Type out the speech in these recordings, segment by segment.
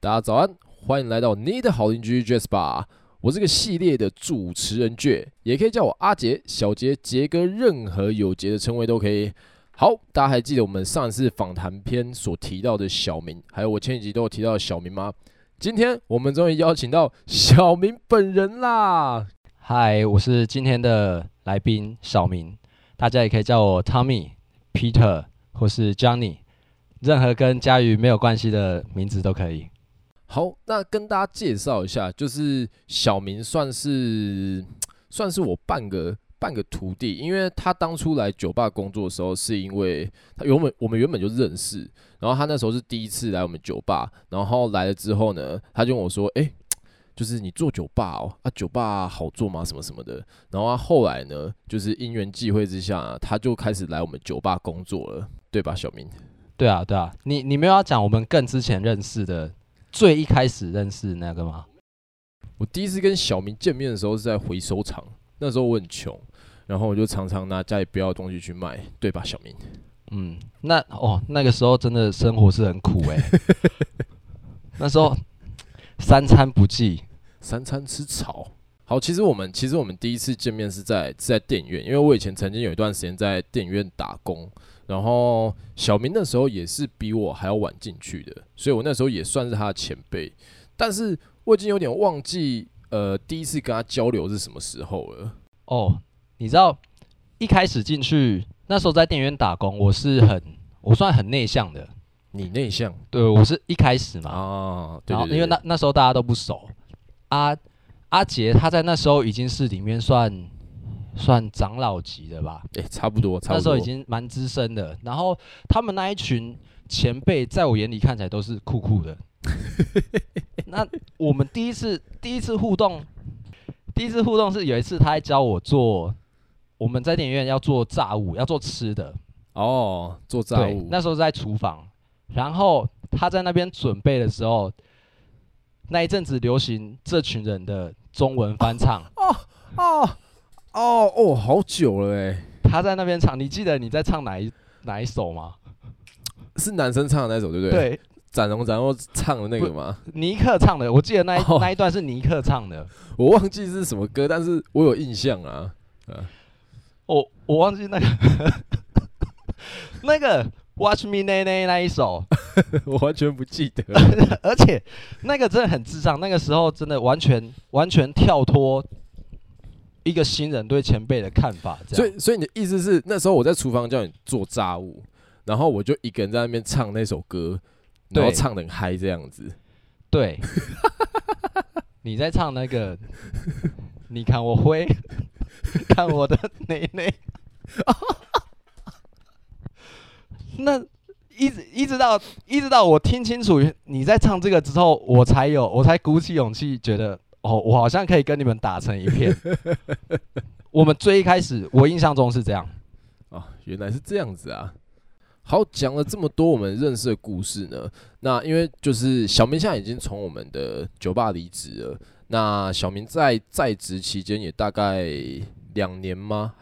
大家早安，欢迎来到你的好邻居 Jasper。我是个系列的主持人倔，也可以叫我阿杰、小杰、杰哥，任何有杰的称谓都可以。好，大家还记得我们上一次访谈篇所提到的小明，还有我前几集都有提到的小明吗？今天我们终于邀请到小明本人啦！嗨，我是今天的来宾小明，大家也可以叫我 Tommy、Peter 或是 Johnny，任何跟家瑜没有关系的名字都可以。好，那跟大家介绍一下，就是小明算是 算是我半个半个徒弟，因为他当初来酒吧工作的时候，是因为他原本我们原本就认识，然后他那时候是第一次来我们酒吧，然后来了之后呢，他就跟我说，哎、就是你做酒吧哦，啊，酒吧好做吗？什么什么的，然后他后来呢，就是因缘际会之下，他就开始来我们酒吧工作了，对吧，小明？对啊，对啊，你你没有要讲我们更之前认识的？最一开始认识那个吗？我第一次跟小明见面的时候是在回收厂，那时候我很穷，然后我就常常拿家里不要的东西去卖，对吧，小明？嗯，那哦，那个时候真的生活是很苦哎、欸，那时候三餐不济，三餐吃草。好，其实我们其实我们第一次见面是在是在电影院，因为我以前曾经有一段时间在电影院打工。然后小明那时候也是比我还要晚进去的，所以我那时候也算是他的前辈。但是我已经有点忘记，呃，第一次跟他交流是什么时候了。哦，你知道一开始进去那时候在电影院打工，我是很我算很内向的。你内向？对，我是一开始嘛。哦，对对对。因为那那时候大家都不熟。阿阿杰他在那时候已经是里面算。算长老级的吧，诶、欸，差不多，差不多。那时候已经蛮资深的。然后他们那一群前辈，在我眼里看起来都是酷酷的。那我们第一次第一次互动，第一次互动是有一次他还教我做，我们在电影院要做炸物，要做吃的。哦，做炸物。那时候在厨房，然后他在那边准备的时候，那一阵子流行这群人的中文翻唱。哦 哦。哦哦哦，好久了哎！他在那边唱，你记得你在唱哪一哪一首吗？是男生唱的那首，对不对？对，展龙展荣唱的那个吗？尼克唱的，我记得那一、哦、那一段是尼克唱的，我忘记是什么歌，但是我有印象啊。啊我我忘记那个 那个 Watch Me 那那那一首，我完全不记得。而且那个真的很智障，那个时候真的完全完全跳脱。一个新人对前辈的看法，所以，所以你的意思是，那时候我在厨房叫你做炸物，然后我就一个人在那边唱那首歌，然后唱的很嗨这样子。对，你在唱那个，你看我挥，看我的内内。那一直一直到一直到我听清楚你在唱这个之后，我才有，我才鼓起勇气觉得。哦，我好像可以跟你们打成一片。我们最一开始，我印象中是这样。啊，原来是这样子啊。好，讲了这么多我们认识的故事呢，那因为就是小明现在已经从我们的酒吧离职了。那小明在在职期间也大概两年吗？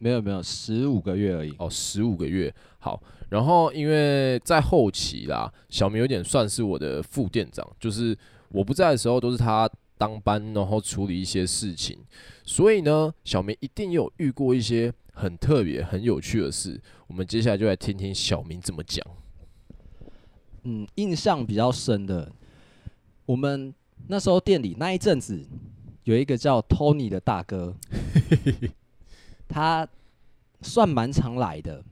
没有没有，十五个月而已。哦，十五个月。好，然后因为在后期啦，小明有点算是我的副店长，就是我不在的时候都是他。当班，然后处理一些事情，所以呢，小明一定有遇过一些很特别、很有趣的事。我们接下来就来听听小明怎么讲。嗯，印象比较深的，我们那时候店里那一阵子有一个叫 Tony 的大哥，他算蛮常来的。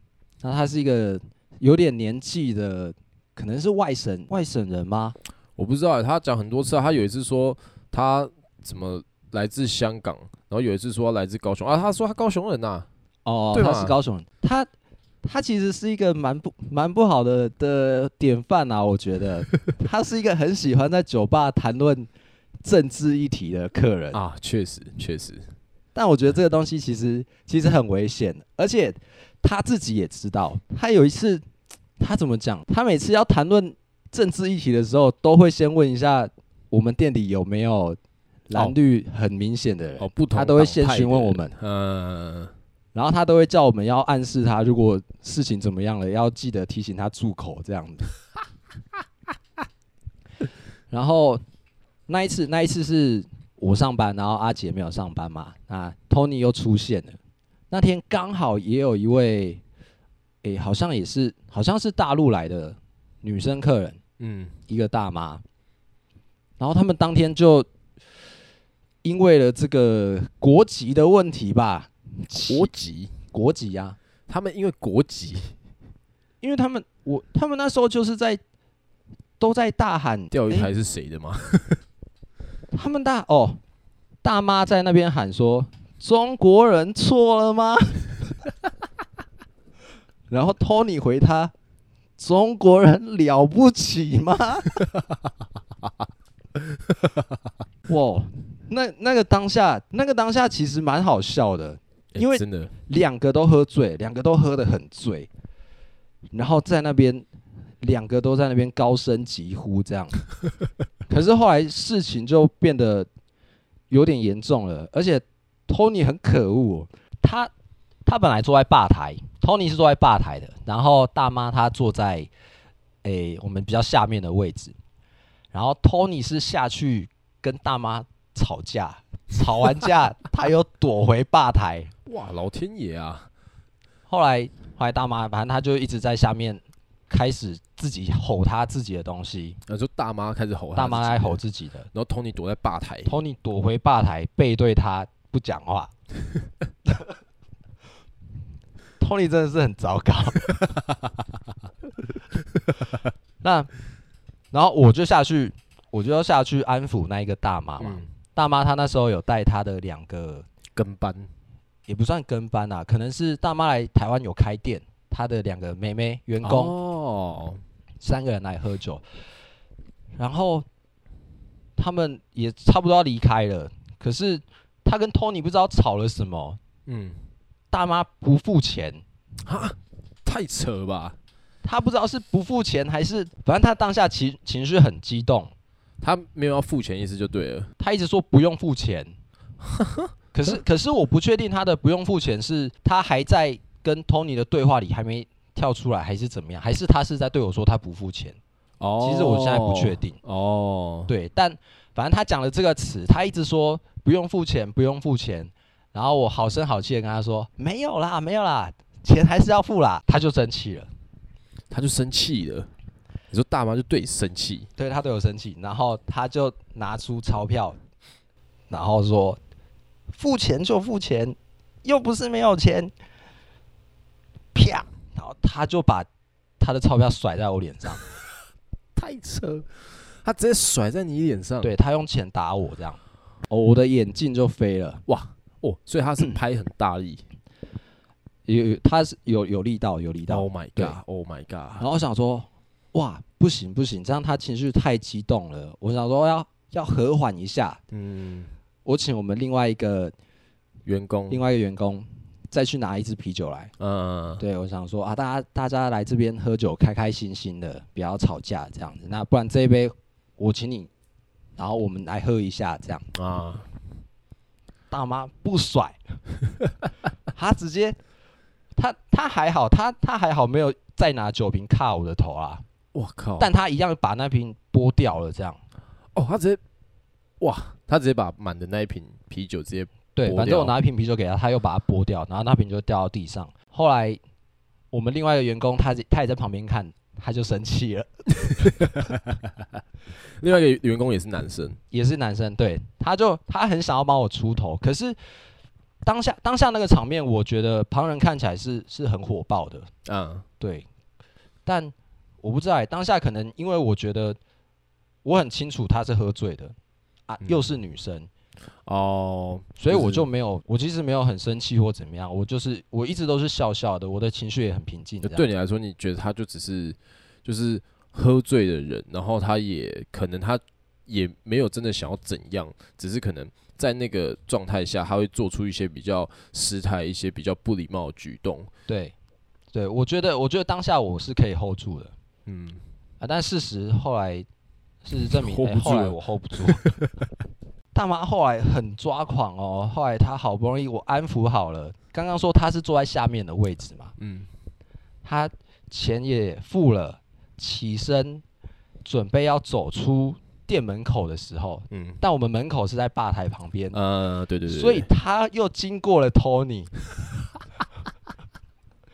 那他是一个有点年纪的，可能是外省外省人吗？我不知道，他讲很多次，他有一次说。他怎么来自香港？然后有一次说来自高雄啊，他说他高雄人呐、啊。哦，他是高雄人。他他其实是一个蛮不蛮不好的的典范啊，我觉得。他是一个很喜欢在酒吧谈论政治议题的客人啊，确实确实。但我觉得这个东西其实其实很危险，而且他自己也知道。他有一次他怎么讲？他每次要谈论政治议题的时候，都会先问一下。我们店里有没有蓝绿很明显的人，哦，不同，他都会先询问我们，嗯，然后他都会叫我们要暗示他，如果事情怎么样了，要记得提醒他住口这样子。然后那一次，那一次是我上班，然后阿杰没有上班嘛，那 Tony 又出现了。那天刚好也有一位，诶，好像也是，好像是大陆来的女生客人，嗯，一个大妈。然后他们当天就因为了这个国籍的问题吧，国籍，国籍呀、啊，他们因为国籍，因为他们我他们那时候就是在都在大喊钓鱼台是谁的吗？他们大哦，大妈在那边喊说。中国人错了吗？然后托尼回他：“中国人了不起吗？” 哇，那那个当下，那个当下其实蛮好笑的，因为真的两个都喝醉，两个都喝得很醉，然后在那边两个都在那边高声疾呼这样。可是后来事情就变得有点严重了，而且。Tony 很可恶，他他本来坐在吧台，Tony 是坐在吧台的，然后大妈她坐在诶、欸、我们比较下面的位置，然后 Tony 是下去跟大妈吵架，吵完架 他又躲回吧台，哇，老天爷啊！后来后来大妈反正他就一直在下面开始自己吼他自己的东西，然后就大妈开始吼，大妈来吼自己的，然后 Tony 躲在吧台，Tony 躲回吧台背对他。不讲话，Tony 真的是很糟糕。那，然后我就下去，我就要下去安抚那一个大妈嘛。嗯、大妈她那时候有带她的两个跟班，也不算跟班啊，可能是大妈来台湾有开店，她的两个妹妹员工。哦，三个人来喝酒，然后他们也差不多要离开了，可是。他跟托尼不知道吵了什么，嗯，大妈不付钱，哈，太扯了吧？他不知道是不付钱还是，反正他当下情情绪很激动，他没有要付钱意思就对了。他一直说不用付钱，可是可是我不确定他的不用付钱是他还在跟托尼的对话里还没跳出来，还是怎么样？还是他是在对我说他不付钱？哦，其实我现在不确定。哦，对，但反正他讲了这个词，他一直说。不用付钱，不用付钱。然后我好声好气的跟他说：“没有啦，没有啦，钱还是要付啦。”他就生气了，他就生气了。你说大妈就对你生气，对他对我生气，然后他就拿出钞票，然后说：“付钱就付钱，又不是没有钱。”啪！他就把他的钞票甩在我脸上，太扯！他直接甩在你脸上，对，他用钱打我这样。哦，我的眼镜就飞了，哇！哦，所以他是 拍很大力，有有，他是有有力道，有力道。Oh my god！Oh my god！然后我想说，哇，不行不行，这样他情绪太激动了。我想说要要和缓一下。嗯，我请我们另外一个员工，另外一个员工再去拿一支啤酒来。嗯，对，我想说啊，大家大家来这边喝酒，开开心心的，不要吵架这样子。那不然这一杯我请你。然后我们来喝一下，这样啊。大妈不甩，他直接，他他还好，他他还好，没有再拿酒瓶卡我的头啊。我靠！但他一样把那瓶剥掉了，这样。哦，他直接，哇！他直接把满的那一瓶啤酒直接对，反正我拿一瓶啤酒给他，他又把它剥掉，然后那瓶就掉到地上。后来我们另外一个员工，他他也在旁边看。他就生气了。另外一个员工也是男生，也是男生，对，他就他很想要帮我出头，可是当下当下那个场面，我觉得旁人看起来是是很火爆的，嗯，对，但我不知道、欸，当下可能因为我觉得我很清楚他是喝醉的啊，又是女生。嗯哦，所以我就没有，我其实没有很生气或怎么样，我就是我一直都是笑笑的，我的情绪也很平静。对你来说，你觉得他就只是就是喝醉的人，然后他也可能他也没有真的想要怎样，只是可能在那个状态下，他会做出一些比较失态、一些比较不礼貌的举动。对，对我觉得，我觉得当下我是可以 hold 住的，嗯啊，但事实后来事实证明，欸、后来我 hold 不住。大妈后来很抓狂哦，后来她好不容易我安抚好了，刚刚说她是坐在下面的位置嘛，嗯，她钱也付了，起身准备要走出店门口的时候，嗯，但我们门口是在吧台旁边，呃，对对对，所以她又经过了 Tony，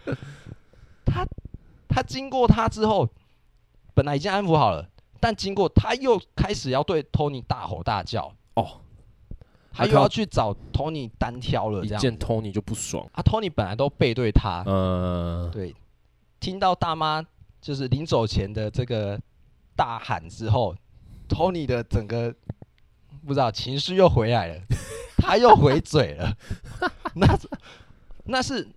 他他经过他之后，本来已经安抚好了，但经过他又开始要对 Tony 大吼大叫。哦，他又要去找 Tony 单挑了，这样见 Tony 就不爽。啊，Tony 本来都背对他，嗯，对，听到大妈就是临走前的这个大喊之后，Tony 的整个不知道情绪又回来了，他又回嘴了，那 那是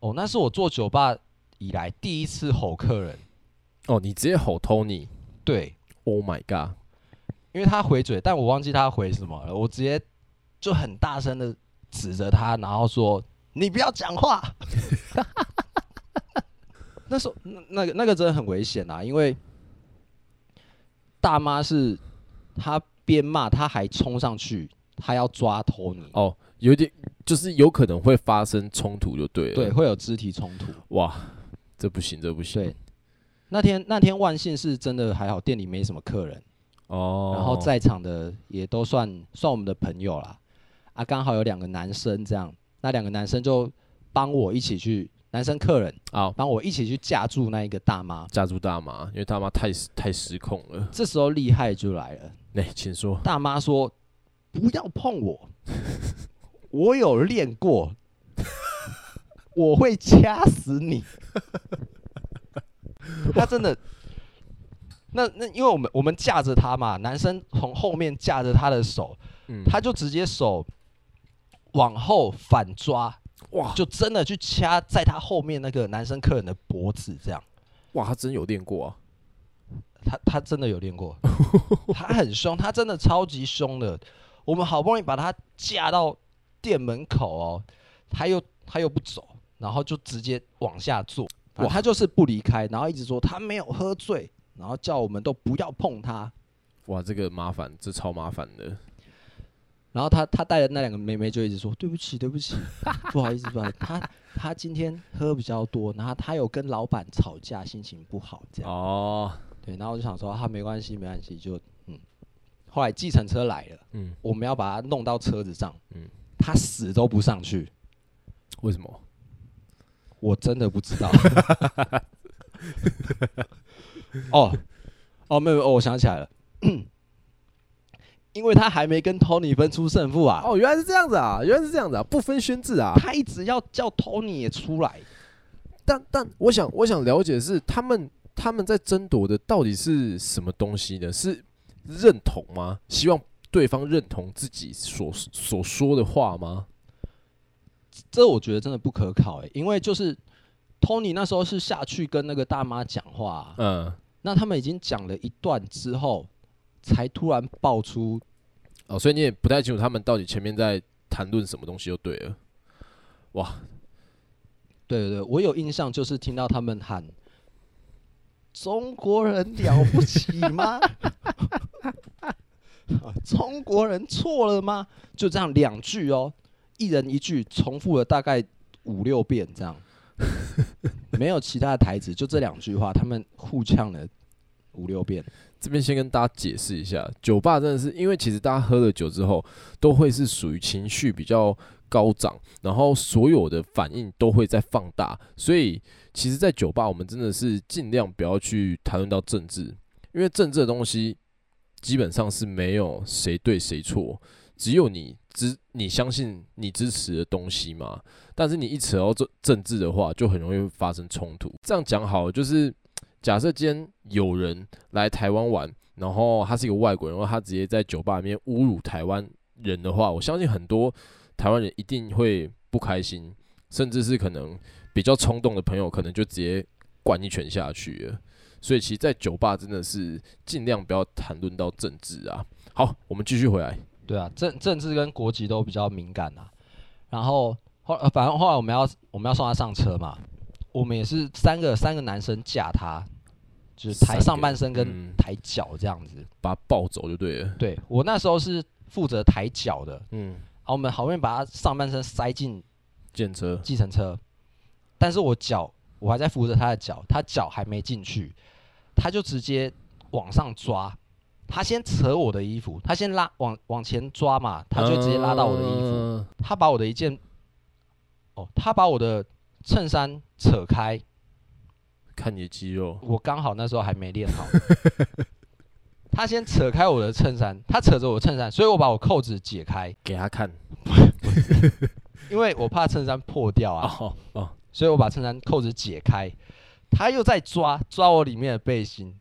哦，那是我做酒吧以来第一次吼客人。哦，你直接吼 Tony？对，Oh my god！因为他回嘴，但我忘记他回什么了。我直接就很大声的指着他，然后说：“你不要讲话。”那时候那那个那个真的很危险啊，因为大妈是她边骂，他还冲上去，他要抓 Tony。哦，有点就是有可能会发生冲突，就对了。对，会有肢体冲突。哇，这不行，这不行。对，那天那天万幸是真的还好，店里没什么客人。哦，然后在场的也都算算我们的朋友啦，啊，刚好有两个男生这样，那两个男生就帮我一起去，男生客人啊，帮我一起去架住那一个大妈，架住大妈，因为大妈太太失控了。这时候厉害就来了，来，请说。大妈说：“不要碰我，我有练过，我会掐死你。”他真的。那那因为我们我们架着他嘛，男生从后面架着他的手，嗯，他就直接手往后反抓，哇，就真的去掐在他后面那个男生客人的脖子，这样，哇，他真有练过啊，他他真的有练过，他很凶，他真的超级凶的，我们好不容易把他架到店门口哦，他又他又不走，然后就直接往下坐，哇，他就是不离开，然后一直说他没有喝醉。然后叫我们都不要碰他，哇，这个麻烦，这超麻烦的。然后他他带的那两个妹妹就一直说对不起对不起，不好意思不好意思，他他今天喝比较多，然后他有跟老板吵架，心情不好这样。哦，对，然后我就想说他、啊、没关系没关系，就嗯。后来计程车来了，嗯，我们要把他弄到车子上，嗯，他死都不上去，为什么？我真的不知道。哦，哦，没有，哦，我想起来了，因为他还没跟 Tony 分出胜负啊。哦，原来是这样子啊，原来是这样子啊，不分轩制啊。他一直要叫 Tony 也出来，但但我想我想了解的是他们他们在争夺的到底是什么东西呢？是认同吗？希望对方认同自己所所说的话吗？这我觉得真的不可考哎，因为就是。Tony 那时候是下去跟那个大妈讲话，啊，嗯，那他们已经讲了一段之后，才突然爆出，哦，所以你也不太清楚他们到底前面在谈论什么东西就对了，哇，对对对，我有印象就是听到他们喊中国人了不起吗？中国人错了吗？就这样两句哦，一人一句，重复了大概五六遍这样。没有其他的台词，就这两句话，他们互呛了五六遍。这边先跟大家解释一下，酒吧真的是因为其实大家喝了酒之后，都会是属于情绪比较高涨，然后所有的反应都会在放大，所以其实，在酒吧我们真的是尽量不要去谈论到政治，因为政治的东西基本上是没有谁对谁错，只有你。支你相信你支持的东西嘛？但是你一扯到政政治的话，就很容易发生冲突。这样讲好，就是 假设今天有人来台湾玩，然后他是一个外国人，然后他直接在酒吧里面侮辱台湾人的话，我相信很多台湾人一定会不开心，甚至是可能比较冲动的朋友，可能就直接灌一拳下去了。所以，其实，在酒吧真的是尽量不要谈论到政治啊。好，我们继续回来。对啊，政政治跟国籍都比较敏感啊。然后后反正后来我们要我们要送他上车嘛，我们也是三个三个男生架他，就是抬上半身跟抬脚这样子，把他抱走就对了。对，我那时候是负责抬脚的，嗯，然后我们好不容易把他上半身塞进电车。计程车，但是我脚我还在扶着他的脚，他脚还没进去，他就直接往上抓，他先扯我的衣服，他先拉往往前抓嘛，他就直接拉到我的衣服，嗯、他把我的一件，哦，他把我的衬衫扯开，看你的肌肉，我刚好那时候还没练好。他先扯开我的衬衫，他扯着我衬衫，所以我把我扣子解开。给他看，因为我怕衬衫破掉啊。哦哦，所以我把衬衫扣子解开，他又在抓抓我里面的背心，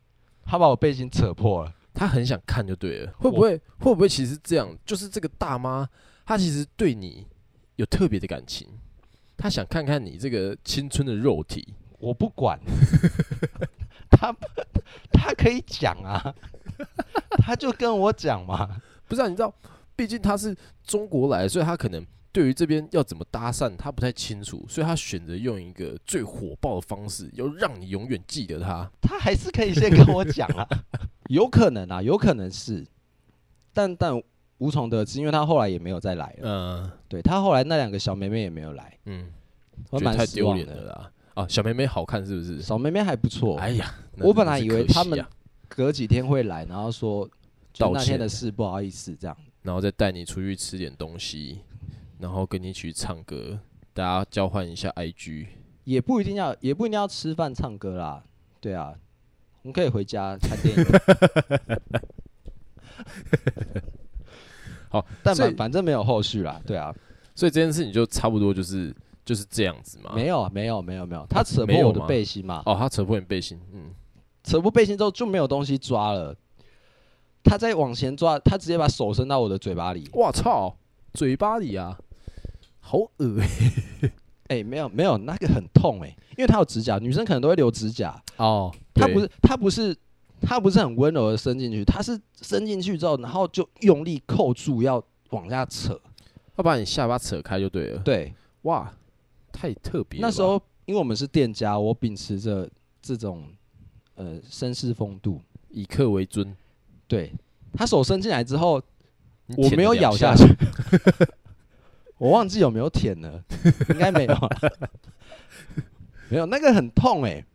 他把我背心扯破了。他很想看就对了，会不会会不会其实这样？就是这个大妈，她其实对你有特别的感情，她想看看你这个青春的肉体。我不管，他他可以讲啊。他就跟我讲嘛，不是啊？你知道，毕竟他是中国来的，所以他可能对于这边要怎么搭讪，他不太清楚，所以他选择用一个最火爆的方式，要让你永远记得他。他还是可以先跟我讲啊，有可能啊，有可能是，但但无从得知，因为他后来也没有再来了。嗯，对他后来那两个小妹妹也没有来，嗯，我觉得太丢脸的了啦。啊，小妹妹好看是不是？小妹妹还不错。哎呀，我本来以为他们。啊隔几天会来，然后说就那天的事不好意思这样，然后再带你出去吃点东西，然后跟你一起去唱歌，大家交换一下 IG，也不一定要，也不一定要吃饭唱歌啦，对啊，我们可以回家看电影。好，但反反正没有后续啦，对啊，所以这件事情就差不多就是就是这样子嘛。没有，没有，没有，没有，他扯破我的背心嘛？哦，他扯破你背心，嗯。扯破背心之后就没有东西抓了，他再往前抓，他直接把手伸到我的嘴巴里。我操，嘴巴里啊，好恶心！哎，没有没有，那个很痛哎、欸，因为他有指甲，女生可能都会留指甲哦。他不是他不是他不是很温柔的伸进去，他是伸进去之后，然后就用力扣住要往下扯，要把你下巴扯开就对了。对，哇，太特别。那时候因为我们是店家，我秉持着这种。呃，绅士风度，以客为尊。对，他手伸进来之后，我没有咬下去，我忘记有没有舔了，应该没有，没有，那个很痛哎、欸，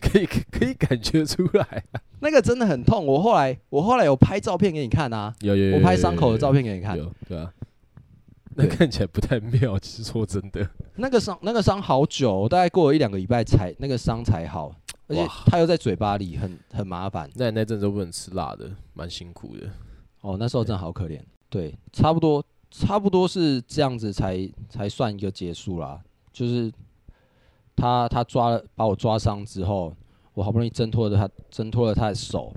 可以可以感觉出来，那个真的很痛。我后来我后来有拍照片给你看啊，有有，有，我拍伤口的照片给你看，有对啊，那看起来不太妙，其实说真的，那个伤那个伤好久，大概过了一两个礼拜才那个伤才好。而且它又在嘴巴里，很很麻烦。那你那阵子都不能吃辣的，蛮辛苦的。哦，那时候真的好可怜。对，差不多差不多是这样子才才算一个结束啦。就是他他抓了把我抓伤之后，我好不容易挣脱了他挣脱了他的手，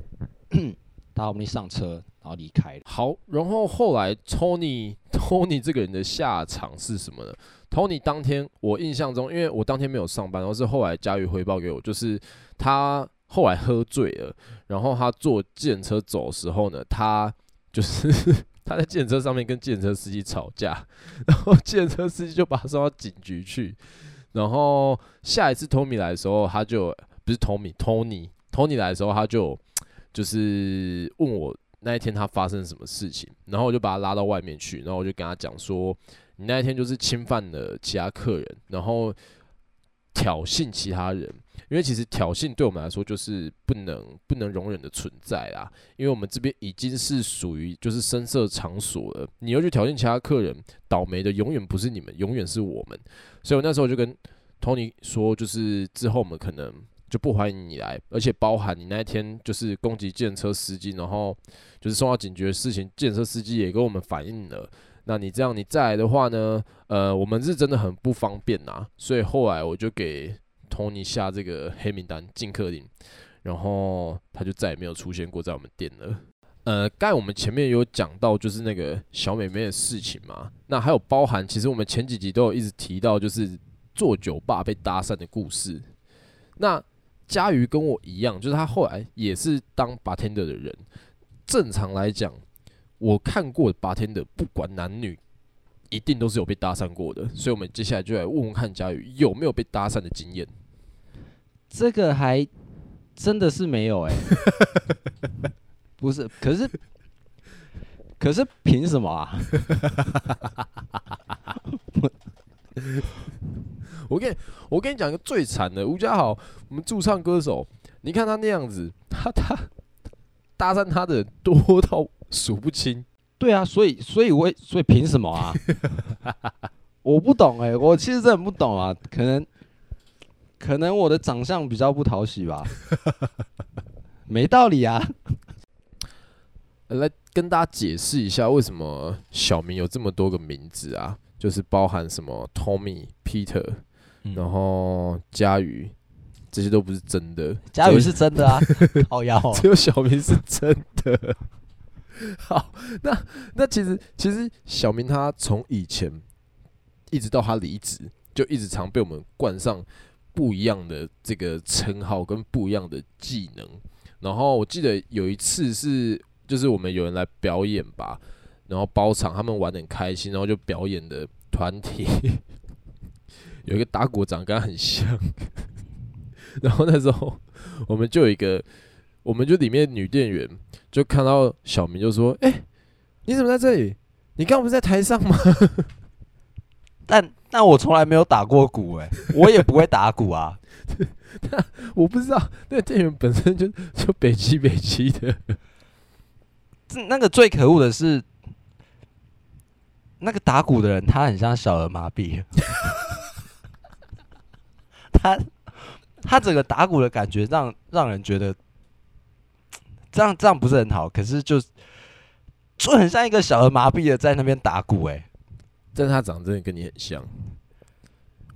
他好不容易上车，然后离开。好，然后后来 Tony Tony 这个人的下场是什么呢？Tony 当天，我印象中，因为我当天没有上班，然后是后来佳宇汇报给我，就是他后来喝醉了，然后他坐电车走的时候呢，他就是他在电车上面跟电车司机吵架，然后电车司机就把他送到警局去，然后下一次 Tony 来的时候，他就不是 Tommy，Tony，Tony 来的时候，他就就是问我那一天他发生什么事情，然后我就把他拉到外面去，然后我就跟他讲说。你那一天就是侵犯了其他客人，然后挑衅其他人，因为其实挑衅对我们来说就是不能不能容忍的存在啦。因为我们这边已经是属于就是声色场所了，你又去挑衅其他客人，倒霉的永远不是你们，永远是我们。所以我那时候就跟 Tony 说，就是之后我们可能就不欢迎你来，而且包含你那天就是攻击计程车司机，然后就是送到警局的事情，计程车司机也跟我们反映了。那你这样你再来的话呢？呃，我们是真的很不方便呐，所以后来我就给 Tony 下这个黑名单禁客令，然后他就再也没有出现过在我们店了。呃，刚才我们前面有讲到就是那个小美眉的事情嘛，那还有包含其实我们前几集都有一直提到就是做酒吧被搭讪的故事。那佳瑜跟我一样，就是他后来也是当 bartender 的人，正常来讲。我看过的 bartender，不管男女，一定都是有被搭讪过的。所以，我们接下来就来问问看佳宇有没有被搭讪的经验。这个还真的是没有哎、欸，不是，可是，可是凭什么啊？我跟你我跟你讲一个最惨的，吴家豪，我们驻唱歌手，你看他那样子，他他搭讪他的人多到数不清。对啊，所以所以我所以凭什么啊？我不懂哎、欸，我其实真的不懂啊，可能可能我的长相比较不讨喜吧，没道理啊。来跟大家解释一下，为什么小明有这么多个名字啊？就是包含什么 Tommy、Peter，然后佳宇，这些都不是真的。佳宇是真的啊，好呀，只有小明是真的。好，那那其实其实小明他从以前一直到他离职，就一直常被我们冠上不一样的这个称号跟不一样的技能。然后我记得有一次是，就是我们有人来表演吧，然后包场，他们玩得很开心，然后就表演的团体 有一个打鼓长跟他很像，然后那时候我们就有一个。我们就里面女店员就看到小明就说：“哎、你怎么在这里？你刚不是在台上吗？” 但但我从来没有打过鼓哎、欸，我也不会打鼓啊。那我不知道，那个店员本身就 就北极北极的。这那个最可恶的是，那个打鼓的人他很像小儿麻痹，他他整个打鼓的感觉让让人觉得。这样这样不是很好，可是就就很像一个小儿麻痹的在那边打鼓哎、欸，但是他长得真的跟你很像，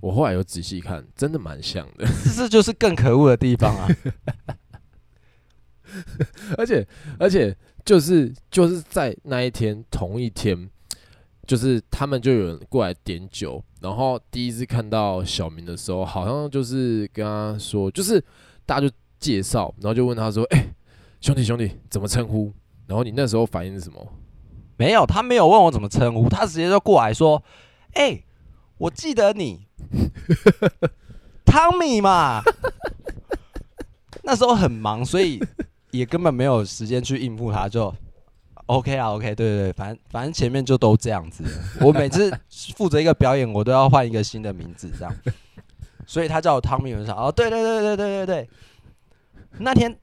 我后来有仔细看，真的蛮像的，这就是更可恶的地方啊！而且而且就是就是在那一天同一天，就是他们就有人过来点酒，然后第一次看到小明的时候，好像就是跟他说，就是大家就介绍，然后就问他说，哎、欸。兄弟，兄弟，怎么称呼？然后你那时候反应是什么？没有，他没有问我怎么称呼，他直接就过来说：“哎、我记得你，汤米嘛。”那时候很忙，所以也根本没有时间去应付他，就 OK 啊，OK，对对对，反正反正前面就都这样子。我每次负责一个表演，我都要换一个新的名字，这样。所以他叫我汤米，我说：“哦，对对对对对对对，那天。”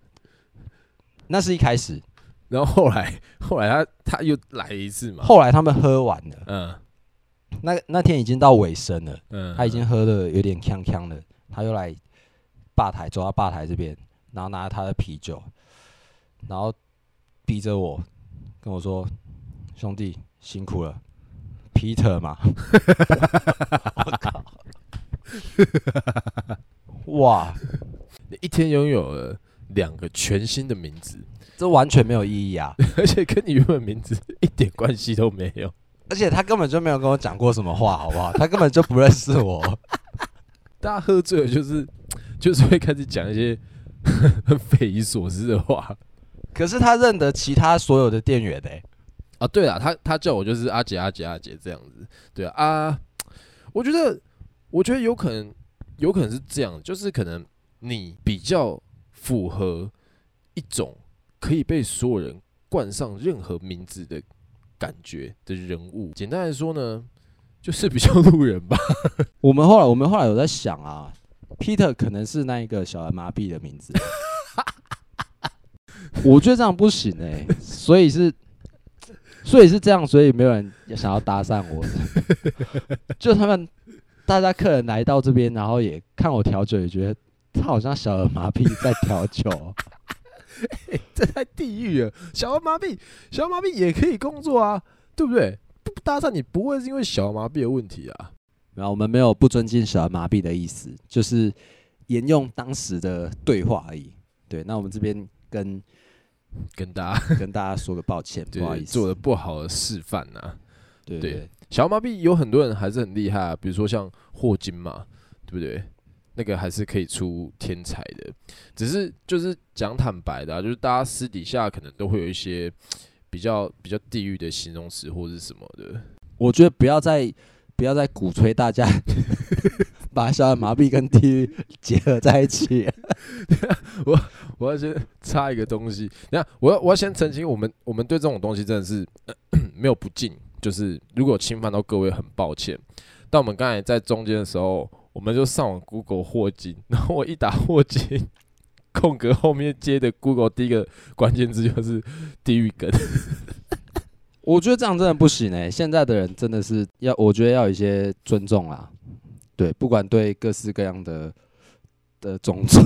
那是一开始，然后后来后来他他又来一次嘛。后来他们喝完了，嗯，那那天已经到尾声了，嗯，他已经喝的有点呛呛了，他又来吧台，走到吧台这边，然后拿着他的啤酒，然后逼着我跟我说：“兄弟辛苦了，Peter 嘛。”我靠！哇，你一天拥有了。两个全新的名字，这完全没有意义啊！而且跟你原本名字一点关系都没有，而且他根本就没有跟我讲过什么话，好不好？他根本就不认识我。大家喝醉了，就是就是会开始讲一些很 匪夷所思的话。可是他认得其他所有的店员呢、欸？啊，对啊，他他叫我就是阿杰阿杰阿杰这样子。对啊，啊，我觉得我觉得有可能有可能是这样，就是可能你比较。符合一种可以被所有人冠上任何名字的感觉的人物。简单来说呢，就是比较路人吧。我们后来，我们后来有在想啊，Peter 可能是那一个小儿麻痹的名字。我觉得这样不行哎、欸，所以是，所以是这样，所以没有人想要搭讪我。就他们大家客人来到这边，然后也看我调酒，也觉得。他好像小儿麻痹在调酒，欸，这太地狱了。小儿麻痹，小儿麻痹也可以工作啊，对不对？不搭讪你不会是因为小儿麻痹的问题啊？然后我们没有不尊敬小儿麻痹的意思，就是沿用当时的对话而已。对，那我们这边跟跟大家 跟大家说个抱歉，不好意思，做的不好的示范啊。对，对，对，对，小儿麻痹有很多人还是很厉害啊，比如说像霍金嘛，对不对？那个还是可以出天才的，只是就是讲坦白的啊，就是大家私底下可能都会有一些比较比较地狱的形容词或是什么的。我觉得不要再不要再鼓吹大家 把小儿麻痹跟地狱结合在一起。我我要先插一个东西，等下我要我要先澄清，我们我们对这种东西真的是 没有不敬，就是如果侵犯到各位，很抱歉。但我们刚才在中间的时候，我们就上网 Google 霍金，然后我一打霍金，空格后面接的 Google 第一个关键字就是地狱梗。我觉得这样真的不行哎、欸！现在的人真的是要，我觉得要有一些尊重啦。对，不管对各式各样的的种族，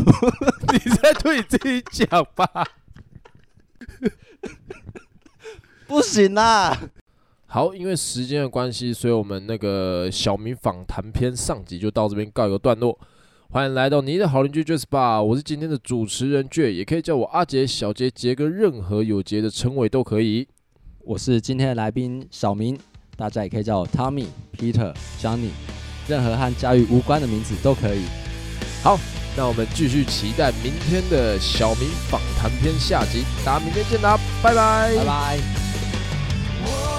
你在对你自己讲吧。不行啦。好，因为时间的关系，所以我们那个小明访谈篇上集就到这边告一个段落。欢迎来到你的好邻居杰斯霸，我是今天的主持人 J，，也可以叫我阿杰、小杰、杰哥，任何有杰的称谓都可以。我是今天的来宾小明，大家也可以叫我 Tommy、Peter、Johnny，任何和家喻无关的名字都可以。好，那我们继续期待明天的小明访谈篇下集，大家明天见啦，拜拜，拜拜。